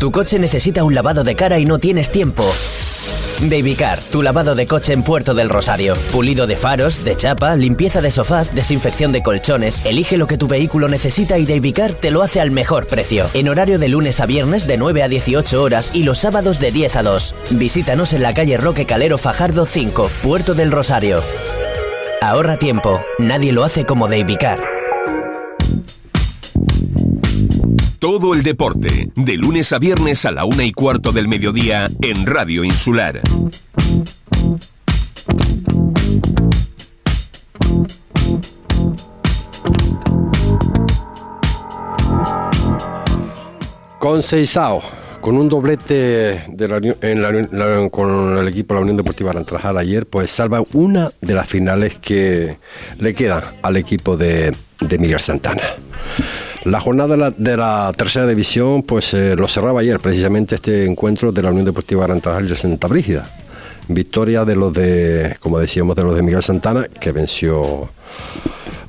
Tu coche necesita un lavado de cara y no tienes tiempo. Davycar, tu lavado de coche en Puerto del Rosario. Pulido de faros, de chapa, limpieza de sofás, desinfección de colchones. Elige lo que tu vehículo necesita y Davycar te lo hace al mejor precio. En horario de lunes a viernes de 9 a 18 horas y los sábados de 10 a 2. Visítanos en la calle Roque Calero Fajardo 5, Puerto del Rosario. Ahorra tiempo, nadie lo hace como Davycar. Todo el deporte, de lunes a viernes a la una y cuarto del mediodía en Radio Insular. Con Seisao, con un doblete con el equipo de la Unión Deportiva Arantrajal ayer, pues salva una de las finales que le queda al equipo de Miguel Santana. La jornada de la, tercera división, pues eh, lo cerraba ayer, precisamente este encuentro de la Unión Deportiva Arantrajal y de Santa Brígida. Victoria de los de, como decíamos, de los de Miguel Santana, que venció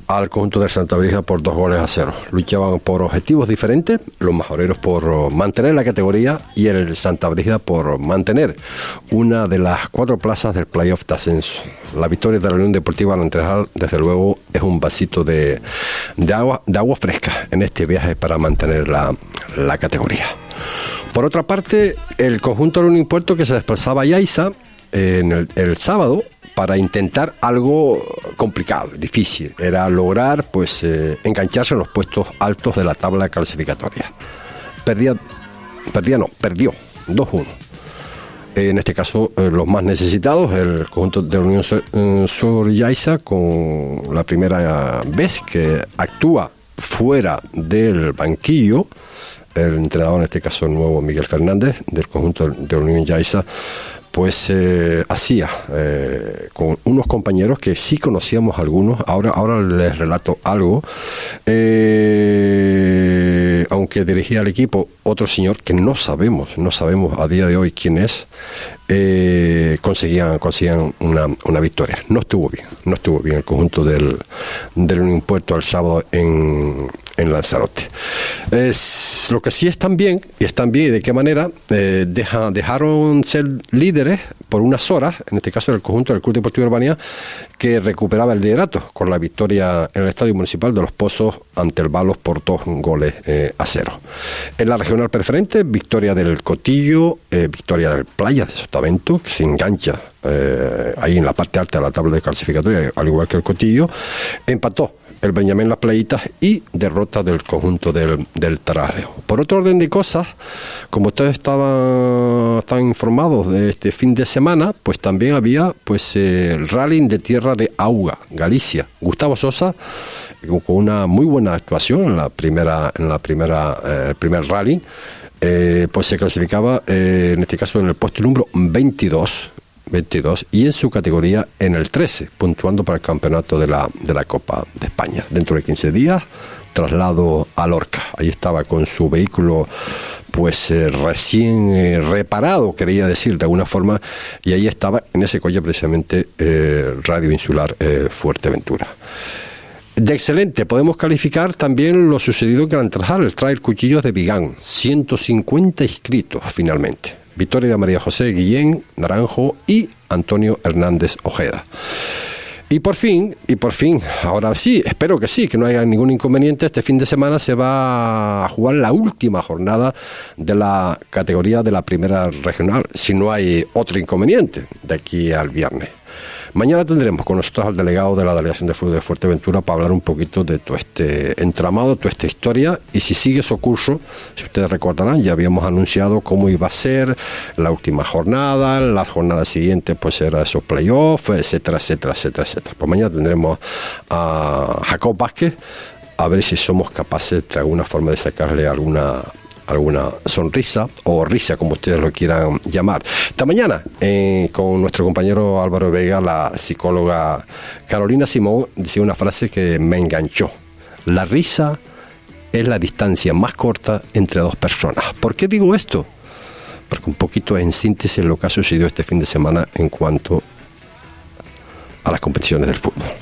al conjunto de Santa Brígida por dos goles a cero. Luchaban por objetivos diferentes, los majoreros por mantener la categoría y el Santa Brígida por mantener una de las cuatro plazas del playoff de ascenso. La victoria de la Unión Deportiva Alentrejal, desde luego, es un vasito de, de agua, de agua fresca en este viaje para mantener la, la categoría. Por otra parte, el conjunto de Unión Puerto que se desplazaba a Yaiza en el, el sábado para intentar algo complicado, difícil. Era lograr pues eh, engancharse en los puestos altos de la tabla clasificatoria. Perdía, perdía no, perdió 2-1. En este caso, eh, los más necesitados, el conjunto de la Unión Sur, eh, Sur Yaiza, con la primera vez que actúa fuera del banquillo, el entrenador, en este caso el nuevo Miguel Fernández, del conjunto de la Unión Yaiza, pues eh, hacía eh, con unos compañeros que sí conocíamos algunos, ahora, ahora les relato algo, eh, aunque dirigía al equipo otro señor que no sabemos, no sabemos a día de hoy quién es, eh, conseguían, conseguían una, una victoria. No estuvo bien, no estuvo bien el conjunto del, del Unión Puerto sábado en, en Lanzarote. Es, lo que sí están bien, y están bien, y de qué manera, eh, deja- dejaron ser líderes por unas horas, en este caso el conjunto del Club Deportivo Urbania, que recuperaba el liderato con la victoria en el Estadio Municipal de Los Pozos ante el Balos por dos goles eh, a cero. En la regional preferente, victoria del Cotillo, eh, victoria del Playa de Sotavento, que se engancha eh, ahí en la parte alta de la tabla de clasificatoria, al igual que el Cotillo, empató el Benjamín Las Playitas y derrota del conjunto del, del. Por otro orden de cosas, como ustedes estaban, están informados de este fin de semana, pues también había pues eh, el rally de tierra de Auga, Galicia. Gustavo Sosa, con con una muy buena actuación en la primera, en la primera, eh, el primer rally, eh, pues se clasificaba, eh, en este caso en el puesto número 22, 22 y en su categoría en el 13, puntuando para el campeonato de la, de la Copa de España. Dentro de 15 días, traslado a Lorca. Ahí estaba con su vehículo pues eh, recién eh, reparado, quería decir de alguna forma, y ahí estaba en ese coche precisamente eh, Radio Insular Fuerteventura. De excelente, podemos calificar también lo sucedido en Gran Trajal, el Trail Cuchillos de Vigán, 150 inscritos finalmente. Victoria de María José Guillén Naranjo y Antonio Hernández Ojeda. Y por fin, y por fin, ahora sí, espero que sí, que no haya ningún inconveniente, este fin de semana se va a jugar la última jornada de la categoría de la primera regional, si no hay otro inconveniente de aquí al viernes. Mañana tendremos con nosotros al delegado de la Delegación de Fútbol de Fuerteventura para hablar un poquito de todo este entramado, toda esta historia y si sigue su curso, si ustedes recordarán, ya habíamos anunciado cómo iba a ser la última jornada, las jornadas siguientes pues era esos playoffs, etcétera, etcétera, etcétera, etcétera. Pues mañana tendremos a Jacob Vázquez a ver si somos capaces de alguna forma de sacarle alguna alguna sonrisa o risa, como ustedes lo quieran llamar. Esta mañana, eh, con nuestro compañero Álvaro Vega, la psicóloga Carolina Simón decía una frase que me enganchó. La risa es la distancia más corta entre dos personas. ¿Por qué digo esto? Porque un poquito en síntesis lo que ha sucedido este fin de semana en cuanto a las competiciones del fútbol.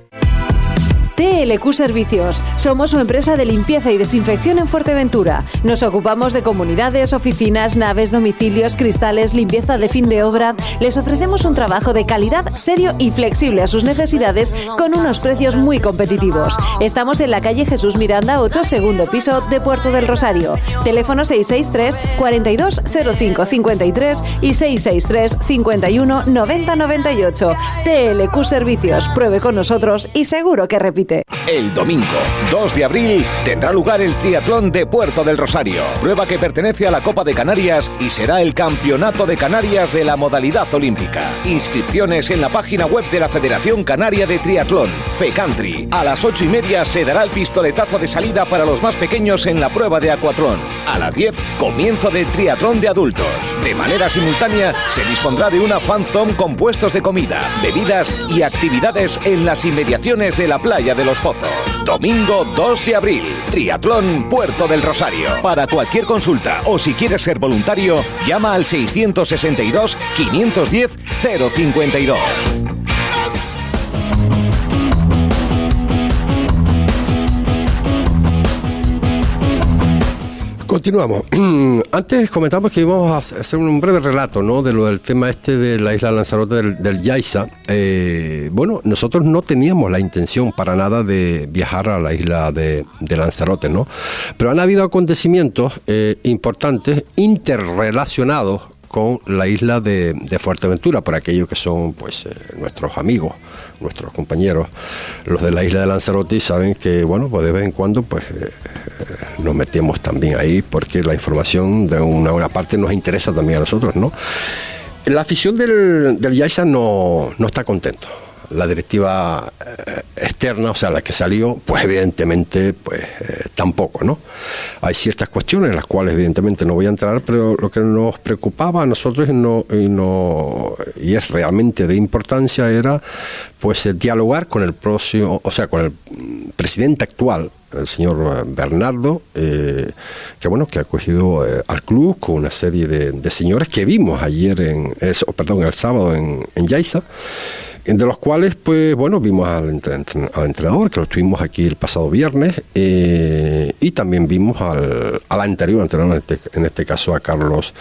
TLQ Servicios. Somos su empresa de limpieza y desinfección en Fuerteventura. Nos ocupamos de comunidades, oficinas, naves, domicilios, cristales, limpieza de fin de obra. Les ofrecemos un trabajo de calidad, serio y flexible a sus necesidades con unos precios muy competitivos. Estamos en la calle Jesús Miranda 8, segundo piso de Puerto del Rosario. Teléfono 663 42 05 53 y 663 51 90 98. TLQ Servicios. Pruebe con nosotros y seguro que repite. El domingo 2 de abril tendrá lugar el Triatlón de Puerto del Rosario, prueba que pertenece a la Copa de Canarias y será el Campeonato de Canarias de la modalidad olímpica. Inscripciones en la página web de la Federación Canaria de Triatlón, FECANTRI. A las 8 y media se dará el pistoletazo de salida para los más pequeños en la prueba de Acuatlón. A las 10, comienzo del Triatlón de adultos. De manera simultánea, se dispondrá de una fan zone con puestos de comida, bebidas y actividades en las inmediaciones de la playa de los Pozos. Domingo 2 de abril, Triatlón Puerto del Rosario. Para cualquier consulta o si quieres ser voluntario, llama al 662 510 052. Continuamos. Antes comentamos que íbamos a hacer un breve relato ¿no? de lo del tema este de la isla Lanzarote del, del Yaiza. Eh, bueno, nosotros no teníamos la intención para nada de viajar a la isla de, Lanzarote, ¿no? Pero han habido acontecimientos eh, importantes interrelacionados con la isla de, de, Fuerteventura, por aquellos que son pues eh, nuestros amigos, nuestros compañeros, los de la isla de Lanzarote, saben que bueno, pues de vez en cuando pues eh, nos metemos también ahí porque la información de una, una, parte nos interesa también a nosotros, ¿no? La afición del, del no, no está contento la directiva eh, externa, o sea, la que salió, pues evidentemente, pues eh, tampoco, ¿no? Hay ciertas cuestiones en las cuales evidentemente no voy a entrar, pero lo que nos preocupaba a nosotros y, no, y, es realmente de importancia era, pues, dialogar con el próximo, o sea, con el presidente actual, el señor Bernardo, eh, que bueno, que ha acogido eh, al club con una serie de, de, señores que vimos ayer en, perdón, el sábado en, en Yaiza de los cuales, pues bueno, vimos al, al, entrenador, que lo tuvimos aquí el pasado viernes, eh, y también vimos al, al anterior entrenador, en este, este caso a Carlos,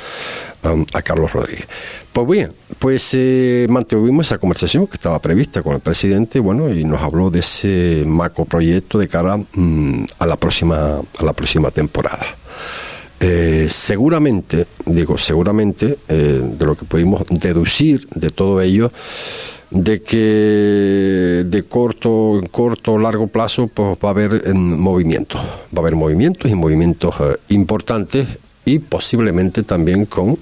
um, a Carlos Rodríguez. Pues bien, pues eh, mantuvimos esa conversación que estaba prevista con el presidente, bueno, y nos habló de ese macro proyecto de cara um, a la próxima, a la próxima temporada. Eh, seguramente, digo seguramente, de lo que pudimos deducir de todo ello, de que de corto, corto, largo plazo, pues va a haber en movimientos, va a haber movimientos y movimientos eh, importantes y posiblemente también con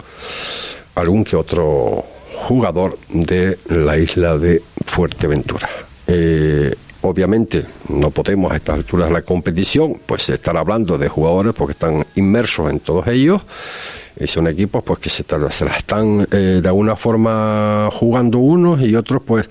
algún que otro jugador de la isla de Fuerteventura. Eh, obviamente no podemos a estas alturas de la competición pues estar hablando de jugadores porque están inmersos en todos ellos y son equipos pues que se, se la están eh, de alguna forma jugando unos y otros pues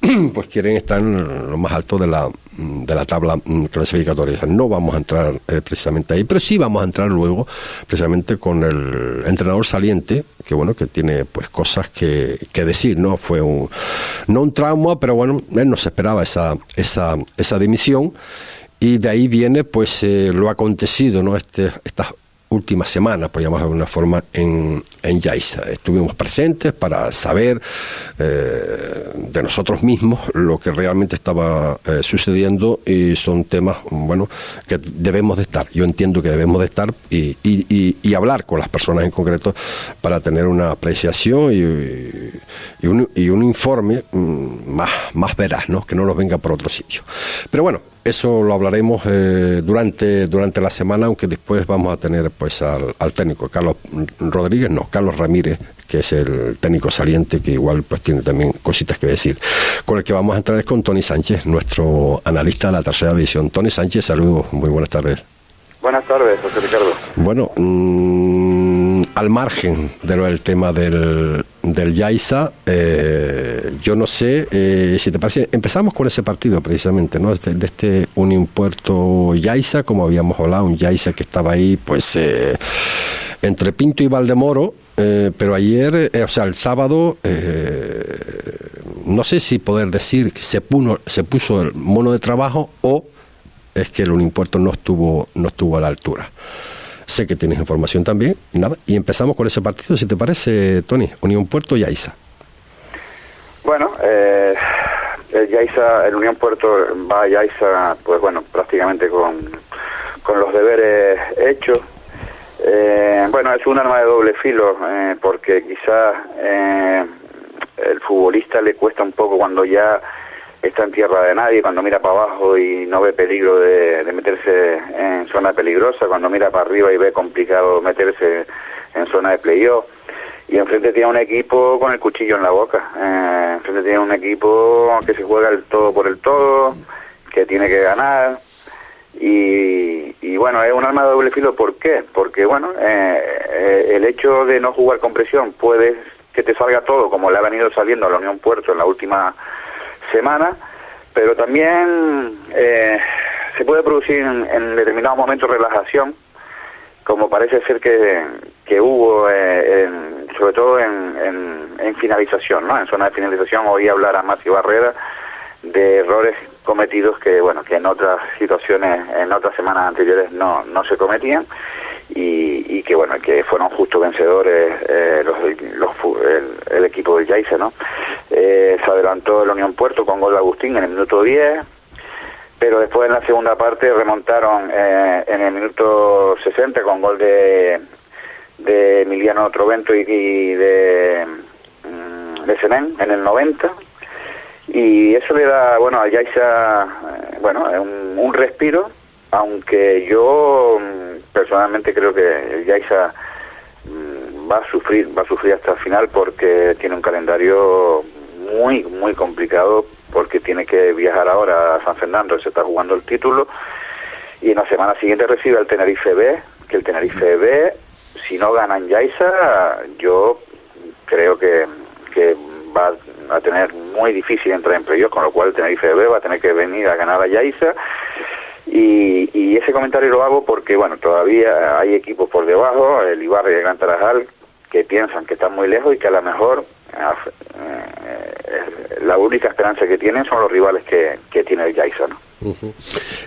pues quieren estar en lo más alto de la de la tabla clasificatoria. No vamos a entrar eh, precisamente ahí, pero sí vamos a entrar luego precisamente con el entrenador saliente, que bueno, que tiene pues cosas que, que decir, ¿no? Fue un, no un trauma, pero bueno, él no se esperaba esa, esa, esa dimisión y de ahí viene pues eh, lo acontecido, ¿no? Este, estas última semana, por llamarlo de alguna forma, en, en Yaiza. Estuvimos presentes para saber eh, de nosotros mismos lo que realmente estaba eh, sucediendo y son temas, bueno, que debemos de estar. Yo entiendo que debemos de estar y, y, y, y hablar con las personas en concreto para tener una apreciación y, un, y un informe mm, más, más veraz, ¿no? que no nos venga por otro sitio. Pero bueno, eso lo hablaremos eh, durante, durante la semana, aunque después vamos a tener pues al, al, técnico Carlos Rodríguez, no, Carlos Ramírez, que es el técnico saliente, que igual pues tiene también cositas que decir. Con el que vamos a entrar es con Tony Sánchez, nuestro analista de la tercera división. Tony Sánchez, saludos, muy buenas tardes. Buenas tardes, José Ricardo. Bueno, mm, al margen de lo del tema del, del Yaiza, eh, yo no sé eh, si te parece. Empezamos con ese partido precisamente, ¿no? De, de este Unión Puerto Yaiza, como habíamos hablado, un Yaiza que estaba ahí, pues, eh, entre Pinto y Valdemoro, eh, pero ayer, eh, o sea, el sábado, no sé si poder decir que se, puno- se puso el mono de trabajo o es que el Unión Puerto no estuvo, no estuvo a la altura. Sé que tienes información también, y nada, y empezamos con ese partido, si te parece, Tony, Unión Puerto y Aiza. Bueno, eh, el Yaiza, el Unión Puerto va a Yaiza, pues bueno, prácticamente con, con los deberes hechos. Eh, bueno, es un arma de doble filo, eh, porque quizás eh, el futbolista le cuesta un poco cuando ya está en tierra de nadie, cuando mira para abajo y no ve peligro de, meterse en zona peligrosa, cuando mira para arriba y ve complicado meterse en zona de playoff. Y enfrente tiene un equipo con el cuchillo en la boca. Eh, enfrente tiene un equipo que se juega el todo por el todo, que tiene que ganar. Y, y bueno, es un arma de doble filo. ¿Por qué? Porque, bueno, eh, eh, el hecho de no jugar con presión puede que te salga todo, como le ha venido saliendo a la Unión Puerto en la última semana, pero también eh, se puede producir en, en determinados momentos relajación, como parece ser que, que hubo, eh, en- sobre todo en, en- finalización, ¿no? En zona de finalización oí hablar a Mati Barrera de errores cometidos que, bueno, que en otras situaciones, en otras semanas anteriores no, no se cometían y, y que, bueno, que fueron justos vencedores eh, los, los el, el equipo del Yaiza, ¿no? Eh, se adelantó el Unión Puerto con gol de Agustín en el minuto 10, pero después en la segunda parte remontaron eh, en el minuto 60 con gol de, de Emiliano Trovento y, de, mm, de Senén en el 90 y eso le da bueno a Yaiza eh, bueno un, un respiro aunque yo mm, personalmente creo que el Yaiza mm, va a sufrir va a sufrir hasta el final porque tiene un calendario muy muy complicado porque tiene que viajar ahora a San Fernando se está jugando el título y en la semana siguiente recibe al Tenerife B que el Tenerife B si no gana en Yaiza yo creo que, que va a tener muy difícil entrar en playoff, con lo cual el Tenerife B va a tener que venir a ganar a Yaiza. Y, y ese comentario lo hago porque, bueno, todavía hay equipos por debajo, el Ibarra y el Gran que piensan que están muy lejos y que a lo mejor eh, la única esperanza que tienen son los rivales que, que tiene el Yaiza, ¿no?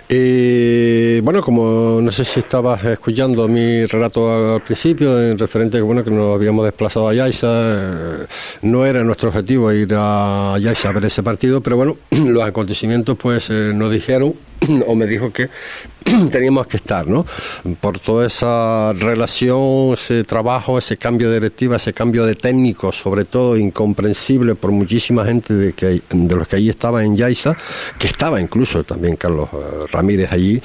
Eh, bueno, como no sé si estabas escuchando mi relato al principio, en referente que, bueno, que nos habíamos desplazado a Yaiza, eh, no era nuestro objetivo ir a Yaiza a ver ese partido, pero bueno, los acontecimientos pues eh, nos dijeron o me dijo que teníamos que estar, ¿no? Por toda esa relación, ese trabajo, ese cambio de directiva, ese cambio de técnico, sobre todo incomprensible por muchísima gente de, que, de los que allí estaba en Yaiza, que estaba incluso también Carlos eh, Ramírez allí.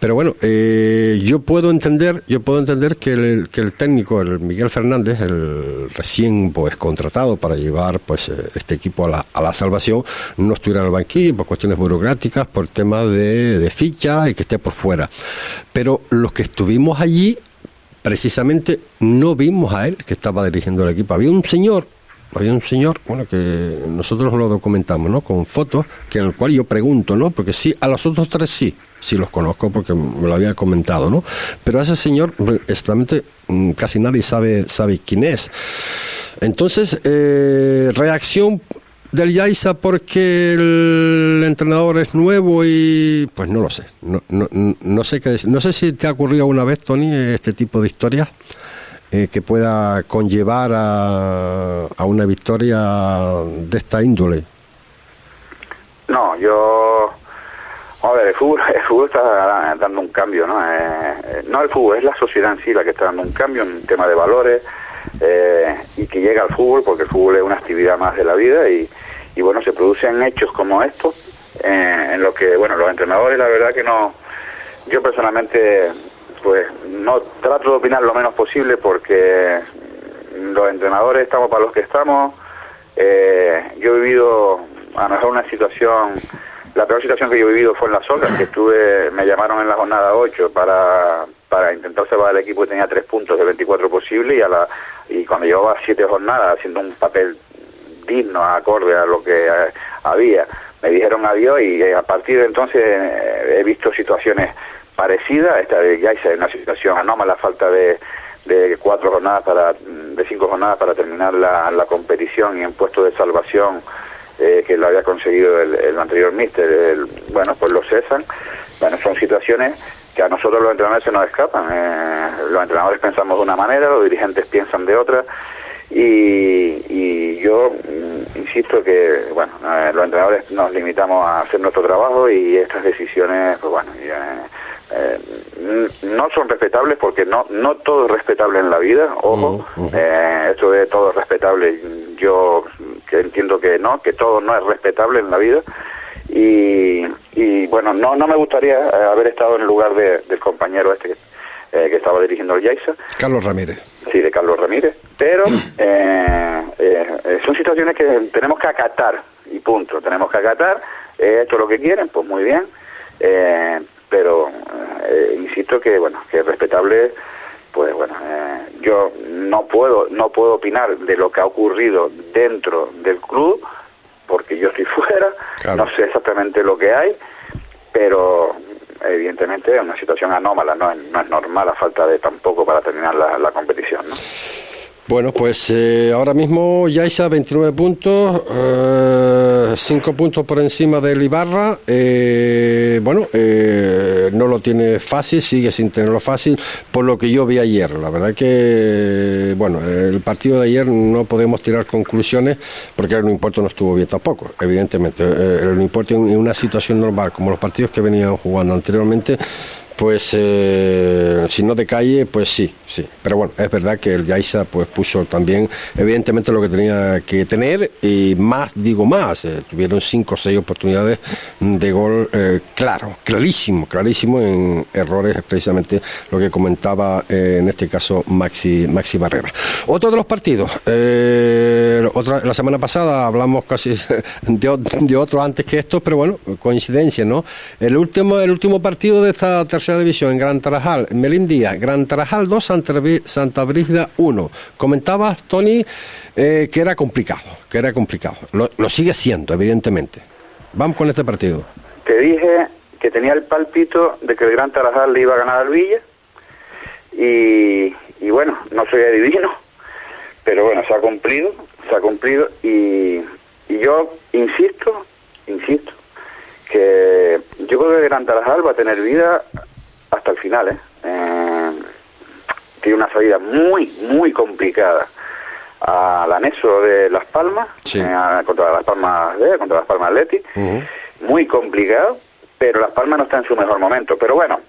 Pero bueno, eh, yo puedo entender, yo puedo entender que el, que el técnico, el Miguel Fernández, el recién pues contratado para llevar pues eh, este equipo a la, a la salvación, no estuviera en el banquillo por cuestiones burocráticas, por temas de, de ficha y que esté por fuera. Pero los que estuvimos allí, precisamente no vimos a él que estaba dirigiendo el equipo. Había un señor, había un señor, bueno, que nosotros lo documentamos, ¿no? Con fotos, que en el cual yo pregunto, ¿no? Porque sí, a los otros tres sí, sí los conozco porque me lo había comentado, ¿no? Pero a ese señor, exactamente, mm, casi nadie sabe, sabe quién es. Entonces, eh, reacción del Yaiza porque el entrenador es nuevo y pues no lo sé. No, no, no sé qué decir. No sé si te ha ocurrido una vez, Tony, este tipo de historias eh, que pueda conllevar a, a, una victoria de esta índole. No, yo... A ver, el fútbol, el fútbol está dando un cambio, ¿no? Eh, no el fútbol, es la sociedad en sí la que está dando un cambio en tema de valores eh, y que llega al fútbol, porque el fútbol es una actividad más de la vida y, y bueno, se producen hechos como estos, eh, en lo que, bueno, los entrenadores, la verdad que no, yo personalmente, pues no trato de opinar lo menos posible porque los entrenadores estamos para los que estamos. Eh, yo he vivido a lo mejor una situación, la peor situación que yo he vivido fue en la soga, que estuve, me llamaron en la jornada 8 para, para intentar salvar al equipo y tenía tres puntos de 24 posibles y, a la, y cuando llevaba siete jornadas haciendo un papel digno, acorde a lo que eh, había, me dijeron adiós y eh, a partir de entonces eh, he visto situaciones parecidas, esta de es una situación anómala, falta de, de cuatro jornadas para, de cinco jornadas para terminar la, competición y en puesto de salvación eh, que lo había conseguido el, el anterior míster, el- bueno, pues lo cesan. Bueno, son situaciones que a nosotros los entrenadores se nos escapan. Eh, los entrenadores pensamos de una manera, los dirigentes piensan de otra. Y, y yo mm, insisto que, bueno, los entrenadores nos limitamos a hacer nuestro trabajo y estas decisiones, pues bueno, ya, eh, n- no son respetables porque no no todo es respetable en la vida, ojo, eh, esto de todo es respetable, yo que entiendo que no, que todo no es respetable en la vida. Y, y bueno, no no me gustaría eh, haber estado en el lugar de- del compañero este que, eh, que estaba dirigiendo el Yaiza, Carlos Ramírez. De Carlos Ramírez, pero eh, eh, eh, son situaciones que tenemos que acatar y punto, tenemos que acatar, eh, esto es lo que quieren, pues muy bien, eh, pero eh, insisto que bueno, que es respetable, pues bueno, eh, yo no puedo no puedo opinar de lo que ha ocurrido dentro del club porque yo estoy fuera, Claro. no sé exactamente lo que hay, pero evidentemente es una situación anómala, no es, no es normal a falta de tampoco para terminar la, la competición, ¿no? Bueno, pues eh, ahora mismo Yaisa 29 puntos, 5 puntos por encima del Ibarra. eh, bueno, eh, no lo tiene fácil, sigue sin tenerlo fácil, por lo que yo vi ayer. La verdad que, bueno, el partido de ayer no podemos tirar conclusiones porque el Importo no estuvo bien tampoco, evidentemente. Eh, el en en una situación normal, como los partidos que venían jugando anteriormente, pues eh, si no de calle, pues sí, sí. Pero bueno, es verdad que el Yaisa pues puso también, evidentemente, lo que tenía que tener y más, digo más, eh, tuvieron cinco o seis oportunidades de gol eh, claro, clarísimo, clarísimo en errores, precisamente lo que comentaba eh, en este caso Maxi, Maxi Barrera. Otro de los partidos, otra, la semana pasada hablamos casi de otro antes que esto, pero bueno, coincidencia, ¿no? El último, el último partido de esta tercera división en Gran Tarajal, Melín Díaz, Gran Tarajal 2, Santa, Brí- Santa Brígida 1. Comentabas, Tony, eh, que era complicado, que era complicado. Lo, lo sigue siendo, evidentemente. Vamos con este partido. Te dije que tenía el palpito de que el Gran Tarajal le iba a ganar al Villa y, y bueno, no soy adivino, pero bueno, se ha cumplido, se ha cumplido y, y yo insisto, insisto, que yo creo que Gran Tarajal va a tener vida hasta el final, ¿eh? Eh, tiene una salida muy, muy complicada al anexo de Las Palmas, Sí. eh, contra Las Palmas B, contra Las Palmas Atleti, muy complicado, pero Las Palmas no está en su mejor momento. Pero bueno,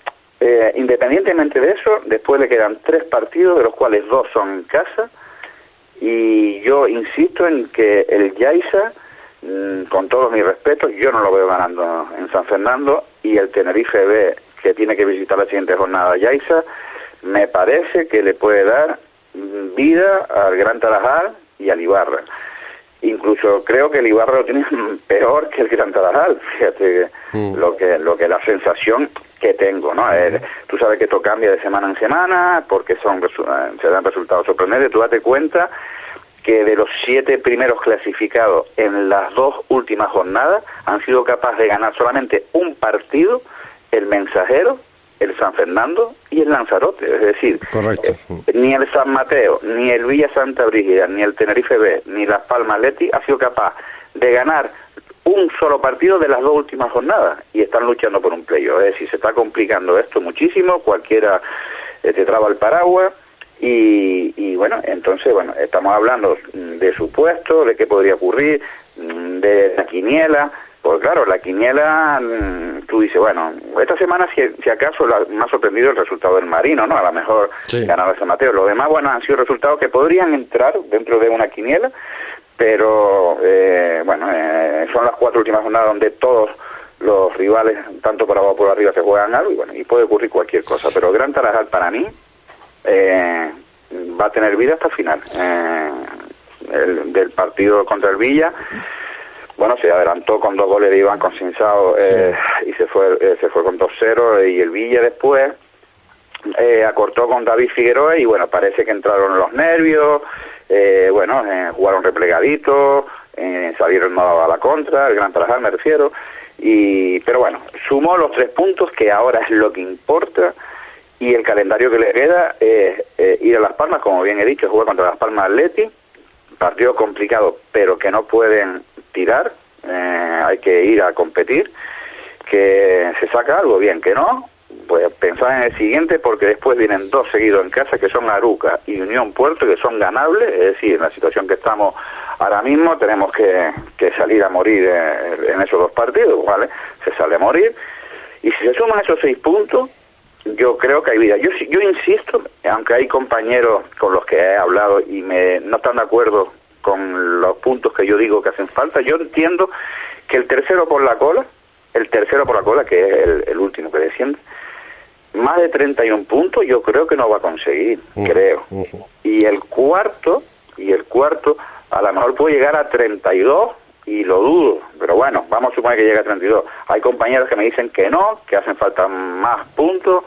eh, independientemente de eso, después le quedan tres partidos, de los cuales dos son en casa, y yo insisto en que el Yaiza, mm, con todos mis respetos, yo no lo veo ganando en San Fernando, y el Tenerife B, que tiene que visitar la siguiente jornada Yaiza, me parece que le puede dar mm, vida al Gran Tarajal y al Ibarra. Incluso creo que el Ibarra lo tiene peor que el Gran Tarajal, fíjate lo que lo que la sensación que tengo, ¿no? Eh, tú sabes que esto cambia de semana en semana porque son eh, se dan resultados sorprendentes. Tú date cuenta que de los siete primeros clasificados en las dos últimas jornadas han sido capaces de ganar solamente un partido, el Mensajero, el San Fernando y el Lanzarote. Es decir, Correcto. eh, ni el San Mateo, ni el Villa Santa Brígida, ni el Tenerife B, ni Las Palmas Leti ha sido capaz de ganar un solo partido de las dos últimas jornadas y están luchando por un playoff. Es decir, se está complicando esto muchísimo, cualquiera eh, te traba el paraguas y, y bueno, entonces, bueno, estamos hablando de supuestos, de qué podría ocurrir, mm, de la quiniela, pues claro, la quiniela, mm, tú dices, bueno, esta semana si, si acaso la- me ha sorprendido el resultado del Marino, ¿no? A lo mejor Sí. ganaba San Mateo. Los demás, bueno, han sido resultados que podrían entrar dentro de una quiniela, pero eh, bueno, eh, son las cuatro últimas jornadas donde todos los rivales, tanto por abajo como por arriba, se juegan algo y bueno, y puede ocurrir cualquier cosa. Pero Gran Tarajal para mí eh, va a tener vida hasta el final. Eh, el, del partido contra el Villa, bueno, se adelantó con dos goles de Iván Consinsao eh, y se fue, eh, se fue con 2-0 y el Villa después eh, acortó con David Figueroa y bueno, parece que entraron los nervios, eh, bueno, eh, jugaron replegaditos, eh, salieron no a la contra, el Gran Tarajal me refiero, y, pero bueno, sumó los tres puntos que ahora es lo que importa y el calendario que le queda es eh, ir a Las Palmas, como bien he dicho, jugar contra Las Palmas Atleti, partido complicado, pero que no pueden tirar, eh, hay que ir a competir, que se saca algo bien, que no, pues pensar en el siguiente porque después vienen dos seguidos en casa que son Aruca y Unión Puerto que son ganables, es decir, en la situación que estamos ahora mismo tenemos que, que salir a morir eh, en esos dos partidos, ¿vale? Se sale a morir y si se suman esos seis puntos, yo creo que hay vida. Yo yo insisto, aunque hay compañeros con los que he hablado y me no están de acuerdo con los puntos que yo digo que hacen falta, yo entiendo que el tercero por la cola, el tercero por la cola, que es el, el último que desciende, más de 31 puntos yo creo que no va a conseguir, creo. Y el cuarto, y el cuarto a lo mejor puede llegar a 32 y lo dudo, pero bueno, vamos a suponer que llega a 32. Hay compañeros que me dicen que no, que hacen falta más puntos.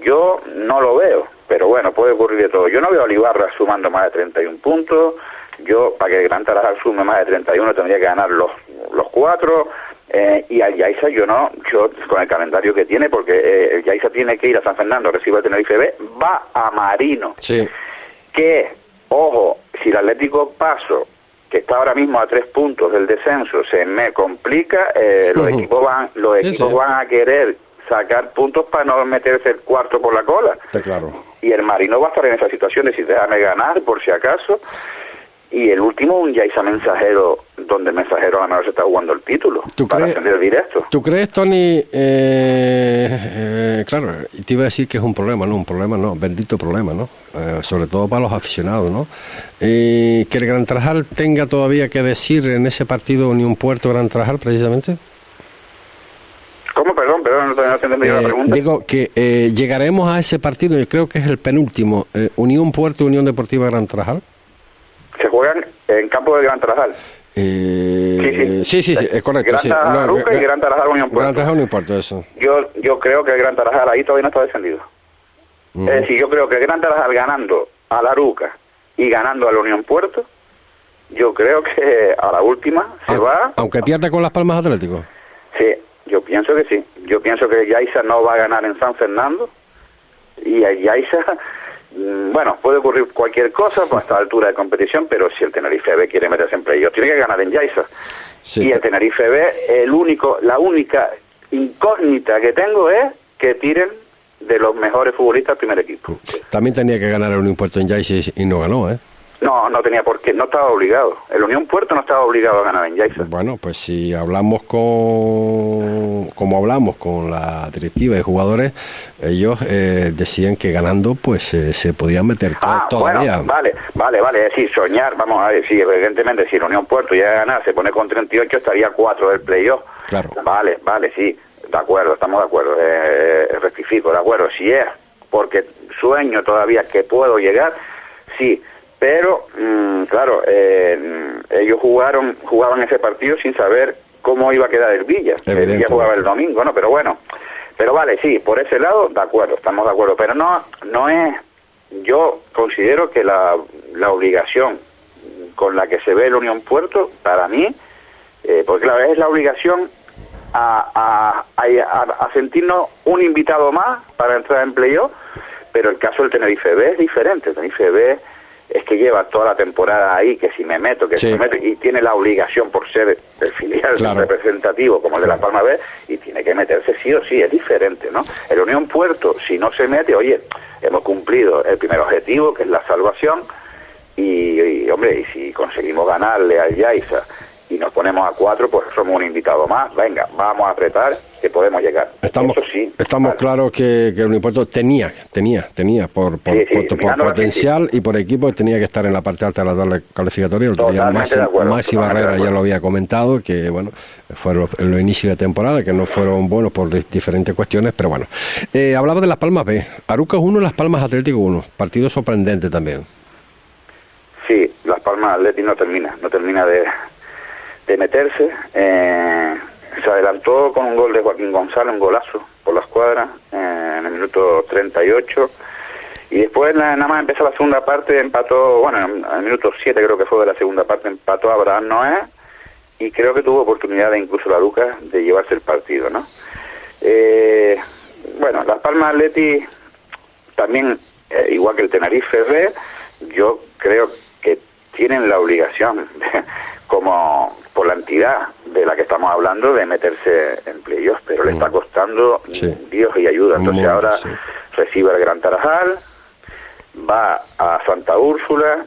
Yo no lo veo, pero bueno, puede ocurrir de todo. Yo no veo a Olivarra sumando más de 31 puntos. Yo, para que Gran Tarajal sume más de 31, tendría que ganar los, los cuatro. Eh, y al Yaiza yo no, yo con el calendario que tiene, porque eh, el Yaiza tiene que ir a San Fernando, recibe el Tenerife B, va a Marino Sí. que, ojo, si el Atlético Paso, que está ahora mismo a tres puntos del descenso, se me complica, eh, los equipos van los Sí, equipos sí. van a querer sacar puntos para no meterse el cuarto por la cola. Está claro. Y el Marino va a estar en esa situación de decir, déjame ganar por si acaso. Y el último, un Yaiza Mensajero, donde el Mensajero a lo mejor se está jugando el título ¿Tú para crees- ascender directo. ¿Tú crees, Tony? eh, eh, claro, te iba a decir que es un problema, ¿no? Un problema, no, bendito problema, ¿no? Eh, sobre todo para los aficionados, ¿no? Que el Gran Trajal tenga todavía que decir en ese partido Unión Puerto Gran Trajal, precisamente. ¿Cómo? Perdón, perdón, no, no te entendí la Eh, pregunta. digo que eh, llegaremos a ese partido, yo creo que es el penúltimo, Unión Puerto Unión Deportiva Gran Trajal. Se juegan en campo del Gran Tarajal. Eh, sí, sí, sí, es correcto. Gran sí. Tarajal Aruca y Gra- Gran Tarajal Unión Puerto. Gran Unión Puerto, eso. Yo, yo creo que el Gran Tarajal ahí todavía no está descendido. Ujú. Es decir, yo creo que el Gran Tarajal ganando a la Aruca y ganando a la Unión Puerto, yo creo que a la última se Aunque- va. Aunque pierda con las Palmas Atlético. Sí, yo pienso que sí. Yo pienso que Yaiza no va a ganar en San Fernando y a Yaiza, mm, bueno, puede ocurrir cualquier cosa pues, a esta altura de competición, pero si el Tenerife B quiere meterse en playoff, tiene que ganar en Yaiza. Sí, y el te- Tenerife B, el único, la única incógnita que tengo es que tiren de los mejores futbolistas al primer equipo. También tenía que ganar el Unión Puerto en Yaiza y no ganó, ¿eh? No, no tenía por qué, no estaba obligado. El Unión Puerto no estaba obligado a ganar en Yaiza. Bueno, pues si hablamos con, como hablamos con la directiva de jugadores, ellos eh, decían que ganando pues eh, se podían meter to- Ah, todavía. bueno, vale, vale, vale, es decir, soñar, vamos a ver, sí, evidentemente, si el Unión Puerto llega a ganar, se pone con 38, estaría a 4 del playoff. Claro. Vale, vale, sí, de acuerdo, estamos de acuerdo, eh, rectifico, de acuerdo, si es porque sueño todavía que puedo llegar, sí, pero, mm, claro, eh, ellos jugaron, jugaban ese partido sin saber cómo iba a quedar el Villa. El Villa jugaba el domingo, ¿no? Pero bueno, pero vale, sí, por ese lado, de acuerdo, estamos de acuerdo, pero no, no es, yo considero que la, la obligación con la que se ve la Unión Puerto, para mí, eh, porque claro, es la obligación a, a, a- a sentirnos un invitado más para entrar en playoff, pero el caso del Tenerife B es diferente. El Tenerife B es que lleva toda la temporada ahí, que si me meto, que Sí. si me meto, y tiene la obligación por ser el filial Claro. representativo como el de La Palma B, y tiene que meterse sí o sí, es diferente, ¿no? El Unión Puerto, si no se mete, oye, hemos cumplido el primer objetivo, que es la salvación, y, y, hombre, y si conseguimos ganarle al Yaiza y nos ponemos a cuatro, pues somos un invitado más. Venga, vamos a apretar, que podemos llegar. Estamos, sí, estamos claros que, que el Unipuerto tenía, tenía, tenía por, por, por, potencial y por equipo tenía que estar en la parte alta de la tabla calificatoria. El día Maxi, Barrera ya lo había comentado, que bueno, fueron en los inicios de temporada, que no fueron buenos por diferentes cuestiones, pero bueno. Eh, hablaba de Las Palmas B. Arucas 1, Las Palmas Atlético 1. Partido sorprendente también. Sí, Las Palmas Atlético no termina, no termina de de meterse. Eh, se adelantó con un gol de Joaquín González, un golazo por la escuadra, eh, en el minuto 38. Y después nada más empezó la segunda parte, empató, bueno, en el minuto 7 creo que fue de la segunda parte, empató a Abraham Noé y creo que tuvo oportunidad de incluso la Lucas de llevarse el partido, ¿no? Eh, bueno, Las Palmas Atleti también, igual que el Tenerife yo creo que tienen la obligación como por la entidad de la que estamos hablando de meterse en playoffs, pero le está mm. costando Dios y ayuda. Entonces ahora recibe al Gran Tarajal, va a Santa Úrsula,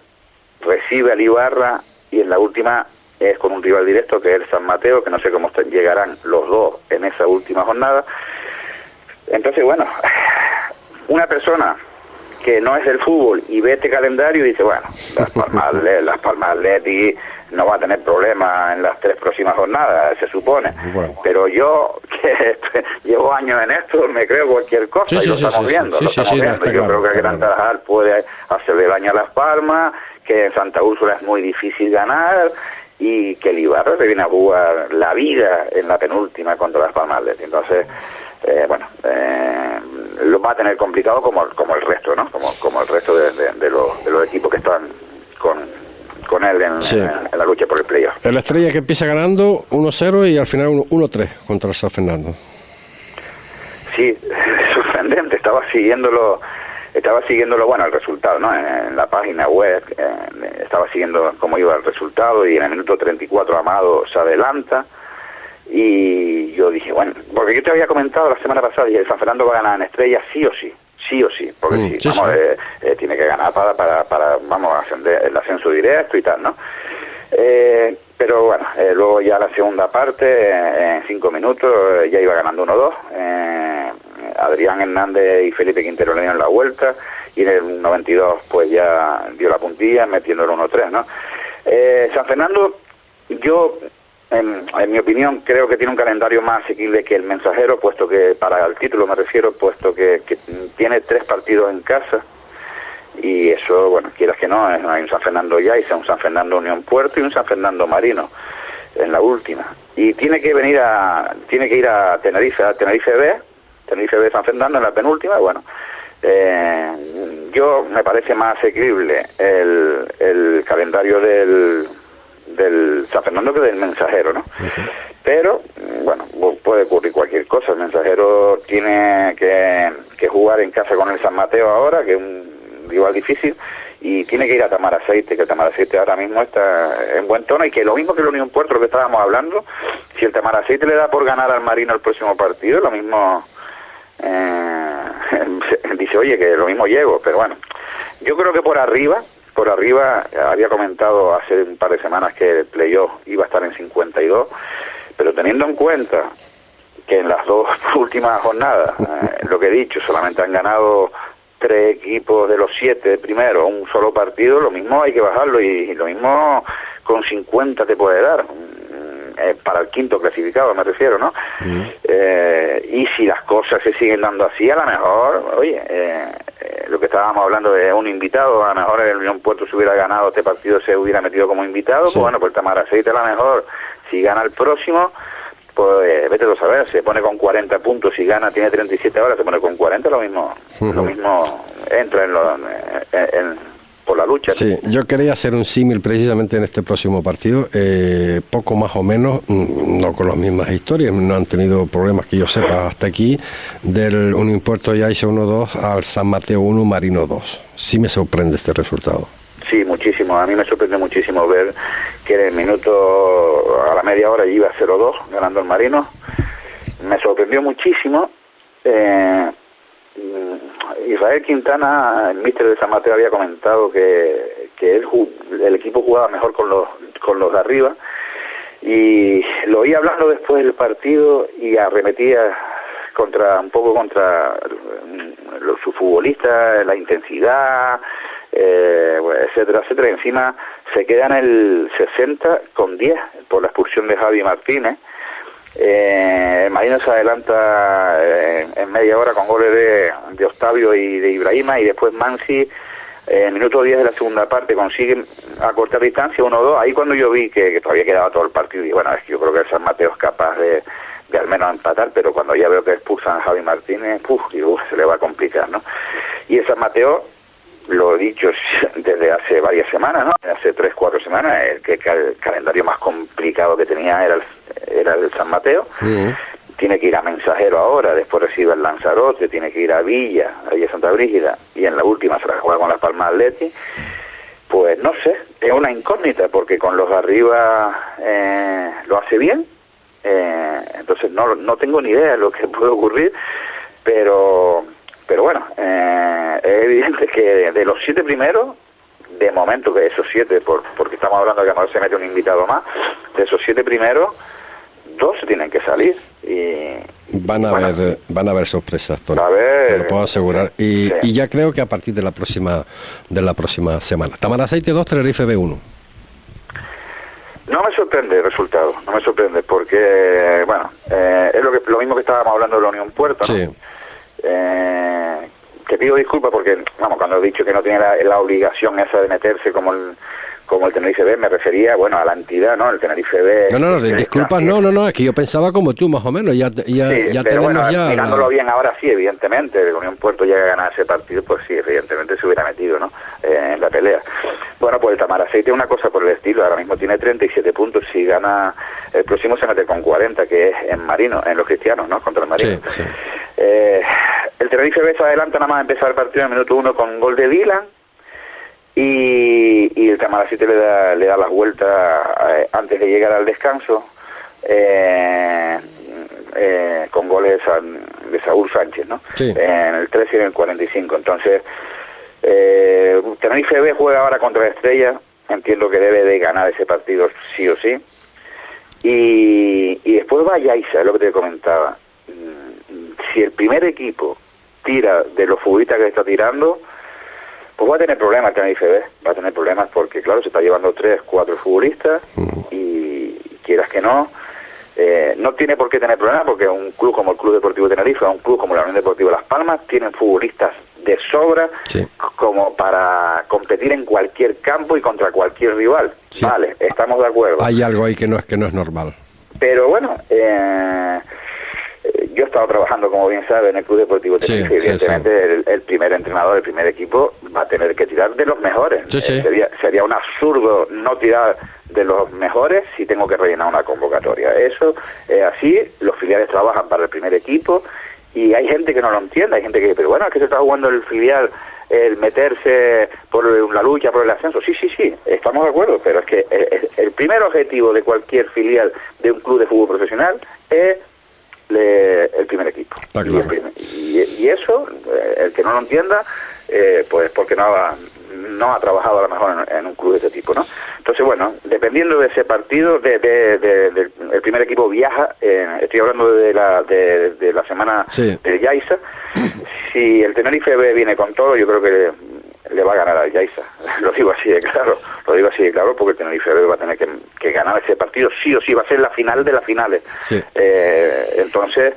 recibe al Ibarra y en la última es con un rival directo que es el San Mateo, que no sé cómo llegarán los dos en esa última jornada. Entonces, bueno, una persona que no es del fútbol y ve este calendario y dice, bueno, Las Palmas, las Palmas Atleti no va a tener problemas en las tres próximas jornadas, se supone. Pero yo, que llevo años en esto, me creo cualquier cosa y lo estamos viendo. Lo estamos viendo. Yo creo que Gran Tarajal puede hacerle daño a Las Palmas, que en Santa Úrsula es muy difícil ganar y que el Ibarra se viene a jugar la vida en la penúltima contra Las Palmas Entonces, eh, bueno, eh, lo va a tener complicado como, como el resto, ¿no? Como, como el resto de, de, los, de los equipos que están con, con él en, la lucha por el playoff. El Estrella que empieza ganando 1-0 y al final 1-3 contra el San Fernando. Sí, sorprendente, estaba siguiéndolo estaba siguiéndolo, bueno, el resultado, ¿no? En, la página web, eh, estaba siguiendo cómo iba el resultado y en el minuto 34 Amado se adelanta y yo dije, bueno, porque yo te había comentado la semana pasada, y el San Fernando va a ganar en Estrella sí o sí sí o sí, porque mm, sí, eh, eh, tiene que ganar para, para, para, vamos, ascender el ascenso directo y tal, ¿no? Eh, pero bueno, luego ya la segunda parte, en cinco minutos, ya iba ganando 1-2. Adrián Hernández y Felipe Quintero le dieron la vuelta y en el 92 pues ya dio la puntilla metiendo el 1-3, ¿no? San Fernando, yo en, mi opinión, creo que tiene un calendario más asequible que el mensajero, puesto que, para el título me refiero, puesto que, tiene tres partidos en casa. Y eso, bueno, quieras que no, hay un San Fernando Yaiza, un San Fernando Unión Puerto y un San Fernando Marino en la última. Y tiene que venir a, tiene que ir a Tenerife, a Tenerife B, Tenerife B San Fernando en la penúltima, bueno. Eh, yo me parece más asequible el, el calendario del, del San Fernando que del mensajero, ¿no? Pero, bueno, puede ocurrir cualquier cosa. El mensajero tiene que, que, jugar en casa con el San Mateo ahora, que es un rival difícil, y tiene que ir a Tamar Aceite, que Tamar Aceite ahora mismo está en buen tono, y que lo mismo que el Unión Puerto, lo que estábamos hablando, si el Tamar Aceite le da por ganar al Marino el próximo partido, lo mismo... Eh, dice, oye, que lo mismo llego, pero bueno, yo creo que por arriba, por arriba, había comentado hace un par de semanas que el playoff iba a estar en 52, pero teniendo en cuenta que en las dos últimas jornadas, eh, lo que he dicho, solamente han ganado tres equipos de los siete primero, un solo partido, lo mismo hay que bajarlo y, lo mismo con 50 te puede dar. Eh, para el quinto clasificado, me refiero, ¿no? Eh, y si las cosas se siguen dando así, a lo mejor, oye, eh, lo que estábamos hablando de un invitado, a lo mejor el Unión Puerto se hubiera ganado este partido, se hubiera metido como invitado, pues bueno, pues el Tamar Aceite a lo mejor, si gana el próximo, pues vete a saber, se pone con 40 puntos, si gana tiene 37 horas, se pone con 40, lo mismo, lo mismo entra en, lo, en la lucha. Sí, yo quería hacer un símil precisamente en este próximo partido, eh, poco más o menos, mm, no con las mismas historias, no han tenido problemas que yo sepa hasta aquí, del un impuesto ya hice 1-2 al San Mateo 1, Marino 2. Sí me sorprende este resultado. Sí, muchísimo. A mí me sorprende muchísimo ver que en el minuto, a la media hora iba 0-2 ganando el Marino. Me sorprendió muchísimo. Eh, Israel Quintana, el míster de San Mateo, había comentado que, que el equipo jugaba mejor con los, con los de arriba Y lo oí hablando después del partido y arremetía contra un poco contra mm, los, sus futbolistas, la intensidad, eh, etcétera, etcétera. Encima se queda en el 60 con 10 por la expulsión de Javi Martínez. Eh, el Marino se adelanta eh, en media hora con goles de, de Octavio y de Ibrahima y después Mansi en el minuto 10 de la segunda parte consiguen acortar distancia 1-2. Ahí cuando yo vi que, todavía quedaba todo el partido, y bueno, es que yo creo que el San Mateo es capaz de, de al menos empatar, pero cuando ya veo que expulsan a Javi Martínez, uf, se le va a complicar, ¿no? Y el San Mateo lo he dicho desde hace varias semanas, ¿no? Hace tres, cuatro semanas, el, que el calendario más complicado que tenía era el, era el San Mateo. Tiene que ir a Mensajero ahora, después recibe el Lanzarote, tiene que ir a Villa, a Santa Brígida, y en la última se la juega con las Palmas Atleti. Pues no sé, es una incógnita, porque con los de arriba eh, lo hace bien, eh, entonces no, no tengo ni idea de lo que puede ocurrir, pero pero bueno, eh, es evidente que de los siete primeros, de momento que esos siete, por, porque estamos hablando de que a lo mejor se mete un invitado más, de esos siete primeros, dos tienen que salir. y Van a, haber, van a haber sorpresas, Tony. A ver, te lo puedo asegurar. Y, Sí. y ya creo que a partir de la próxima de la próxima semana. Tamaraceite 2, Tenerife B1. No me sorprende el resultado, no me sorprende, porque, bueno, eh, es lo, que, lo mismo que estábamos hablando de la Unión Puerto, ¿no? Sí. Eh, te pido disculpas porque, vamos, cuando he dicho que no tiene la, la obligación esa de meterse como el, como el Tenerife B, me refería, bueno, a la entidad, ¿no? El Tenerife B. No, no, no, disculpas, eh, no, no, no, es que yo pensaba como tú, más o menos. Ya, ya, Sí, ya tenemos bueno, ya. mirándolo la- bien ahora sí, evidentemente, el Unión Puerto llega a ganar ese partido, pues sí, evidentemente se hubiera metido, ¿no? Eh, en la pelea. Bueno, pues el Tamaraceite una cosa por el estilo, ahora mismo tiene 37 puntos, si gana el próximo se mete con 40, que es en Marino, en los cristianos, ¿no? Contra el Marino. Sí, sí. Eh, el Tenerife B se adelanta nada más a empezar el partido en el minuto uno con gol de Dylan y, y el Tamaracite le da, le da las vueltas eh, antes de llegar al descanso eh, eh, con goles de, San- de Saúl Sánchez, ¿no? Sí. En el 13 y en el 45. Entonces, eh, Tenerife B juega ahora contra la Estrella. Entiendo que debe de ganar ese partido sí o sí. Y, y después va Yaiza, es lo que te comentaba. Si el primer equipo tira de los futbolistas que está tirando, pues va a tener problemas el Tenerife B. Va a tener problemas porque, claro, se está llevando tres, cuatro futbolistas y quieras que no, eh, no tiene por qué tener problemas porque un club como el Club Deportivo Tenerife o un club como la Unión Deportiva Las Palmas tienen futbolistas de sobra Sí. como para competir en cualquier campo y contra cualquier rival. Sí. Vale, estamos de acuerdo. Hay algo ahí que no es que no es normal. Pero bueno, eh, yo he estado trabajando, como bien sabe, en el Club Deportivo Sí, Tenerife. sí, Evidentemente, El, el primer entrenador, el primer equipo, va a tener que tirar de los mejores. Eh, sería, sería un absurdo no tirar de los mejores si tengo que rellenar una convocatoria. Eso es así, los filiales trabajan para el primer equipo y hay gente que no lo entiende, hay gente que dice, pero bueno, es que se está jugando el filial el meterse por la lucha por el ascenso. Sí, sí, sí, estamos de acuerdo, pero es que el, el primer objetivo de cualquier filial de un club de fútbol profesional es le- el primer equipo. Está Y el claro. primer- Y, y eso, eh, el que no lo entienda, eh, pues porque no ha, no ha trabajado a lo mejor en, en un club de este tipo, ¿no? Entonces, bueno, dependiendo de ese partido, de, de- de- el primer equipo viaja, eh, estoy hablando de la, de, de la semana Sí. de Yaiza, si el Tenerife viene con todo, yo creo que le va a ganar al Yaiza. Lo digo así de claro, lo digo así de claro porque el Tenerife va a tener que, que ganar ese partido, sí o sí, va a ser la final de las finales. Sí. Eh, entonces,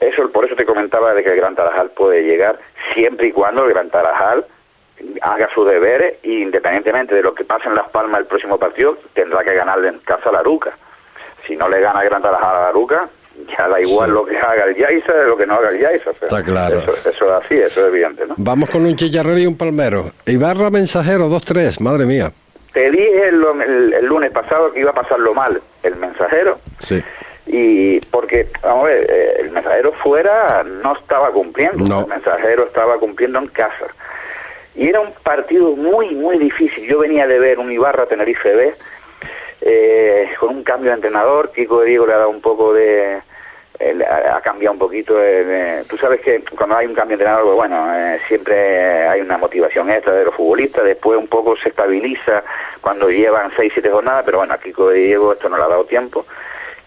eso por eso te comentaba de que el Gran Tarajal puede llegar siempre y cuando el Gran Tarajal haga sus deberes y independientemente de lo que pase en Las Palmas el próximo partido, tendrá que ganarle en casa a la Aruca. Si no le gana el Gran Tarajal a la Aruca, ya da igual Sí. lo que haga el Yaiza de lo que no haga el pero Está claro. Eso, eso es así, eso es evidente, ¿no? Vamos con un chicharrero y un palmero. Ibarra Mensajero 2-3, madre mía. Te dije el, el- el lunes pasado que iba a pasarlo mal el mensajero Sí. y porque vamos a ver eh, el mensajero fuera no estaba cumpliendo No. el mensajero estaba cumpliendo en casa y era un partido muy muy difícil yo venía de ver un Ibarra Tenerife B eh, con un cambio de entrenador Kiko de Diego le ha dado un poco de eh, ha, cambiado un poquito eh, de- tú sabes que cuando hay un cambio de entrenador pues bueno eh, siempre hay una motivación extra de los futbolistas después un poco se estabiliza cuando llevan 6, 7 jornadas, pero bueno, aquí con Diego esto no le ha dado tiempo.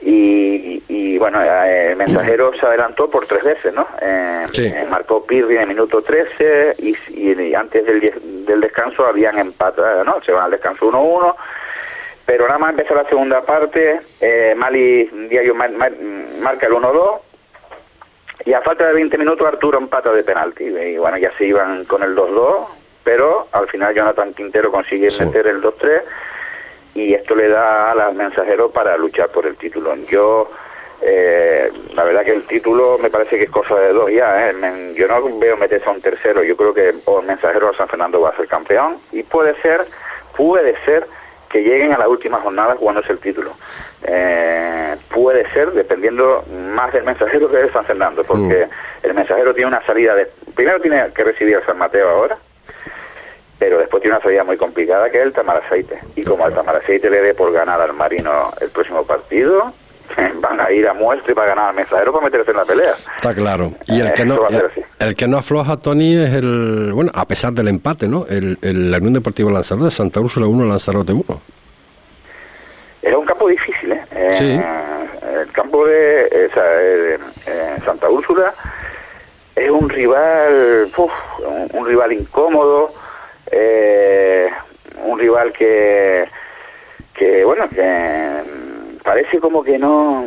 Y, y, bueno, eh, el mensajero se adelantó por tres veces, ¿no? Eh, eh, marcó Pirri en el minuto 13 y, y antes del, del, descanso habían empatado, ¿no? Se van al descanso 1-1, pero nada más empezó la segunda parte, Mali Diario marca el 1-2 y a falta de 20 minutos Arturo empata de penalti y bueno, ya se iban con el 2-2, pero al final Jonathan Quintero consigue meter el 2-3 y esto le da al mensajero para luchar por el título. Yo, eh, la verdad que el título me parece que es cosa de dos ya. ¿eh? Yo no veo meterse a un tercero. Yo creo que el mensajero de San Fernando va a ser campeón y puede ser, puede ser que lleguen a la última jornada jugándose el título. Eh, puede ser, dependiendo más del mensajero que de San Fernando, porque mm. el mensajero tiene una salida de... Primero tiene que recibir a San Mateo ahora, pero después tiene una salida muy complicada que es el Tamaraceite. Y como el Tamaraceite le dé por ganar al Marino el próximo partido, van a ir a muestra y para ganar al mensajero para meterse en la pelea. Está claro. Y el que no el, que no afloja Tony es el bueno, a pesar del empate, ¿no? El, el Unión Deportivo Lanzarote, Santa Úrsula 1, Lanzarote 1. Era un campo difícil, ¿eh? Sí. Eh, el campo de, eh, Santa Úrsula es un rival, un rival incómodo, eh, un rival que, que bueno, que parece como que no,